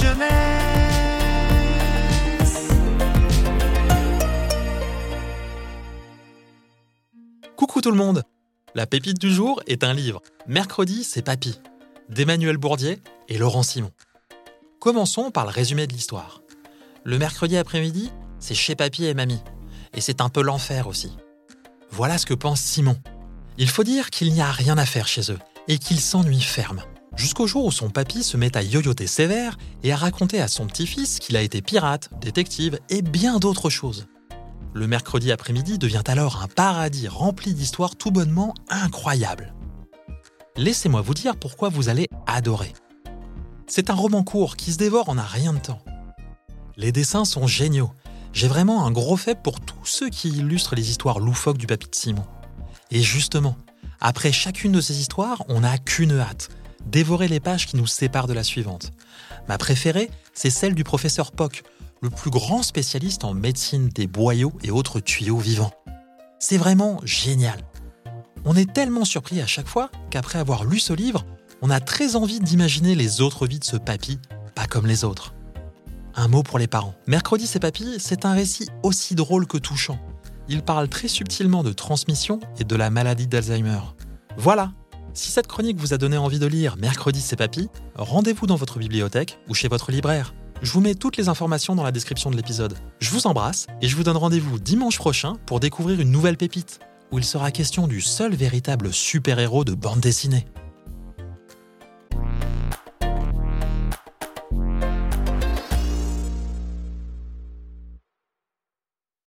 jeunesse. Coucou tout le monde La pépite du jour est un livre. Mercredi, c'est Papy, d'Emmanuel Bourdier et Laurent Simon. Commençons par le résumé de l'histoire. Le mercredi après-midi, c'est chez Papy et Mamie. Et c'est un peu l'enfer aussi. Voilà ce que pense Simon. Il faut dire qu'il n'y a rien à faire chez eux et qu'il s'ennuie ferme. Jusqu'au jour où son papy se met à yoyoter sévère et à raconter à son petit-fils qu'il a été pirate, détective et bien d'autres choses. Le mercredi après-midi devient alors un paradis rempli d'histoires tout bonnement incroyables. Laissez-moi vous dire pourquoi vous allez adorer. C'est un roman court qui se dévore en un rien de temps. Les dessins sont géniaux. J'ai vraiment un gros fait pour tous ceux qui illustrent les histoires loufoques du papy de Simon. Et justement, après chacune de ces histoires, on n'a qu'une hâte, dévorer les pages qui nous séparent de la suivante. Ma préférée, c'est celle du professeur Pock, le plus grand spécialiste en médecine des boyaux et autres tuyaux vivants. C'est vraiment génial. On est tellement surpris à chaque fois qu'après avoir lu ce livre, on a très envie d'imaginer les autres vies de ce papy, pas comme les autres. Un mot pour les parents. Mercredi c'est papy, c'est un récit aussi drôle que touchant. Il parle très subtilement de transmission et de la maladie d'Alzheimer. Voilà, si cette chronique vous a donné envie de lire Mercredi c'est papy, rendez-vous dans votre bibliothèque ou chez votre libraire. Je vous mets toutes les informations dans la description de l'épisode. Je vous embrasse et je vous donne rendez-vous dimanche prochain pour découvrir une nouvelle pépite, où il sera question du seul véritable super-héros de bande dessinée.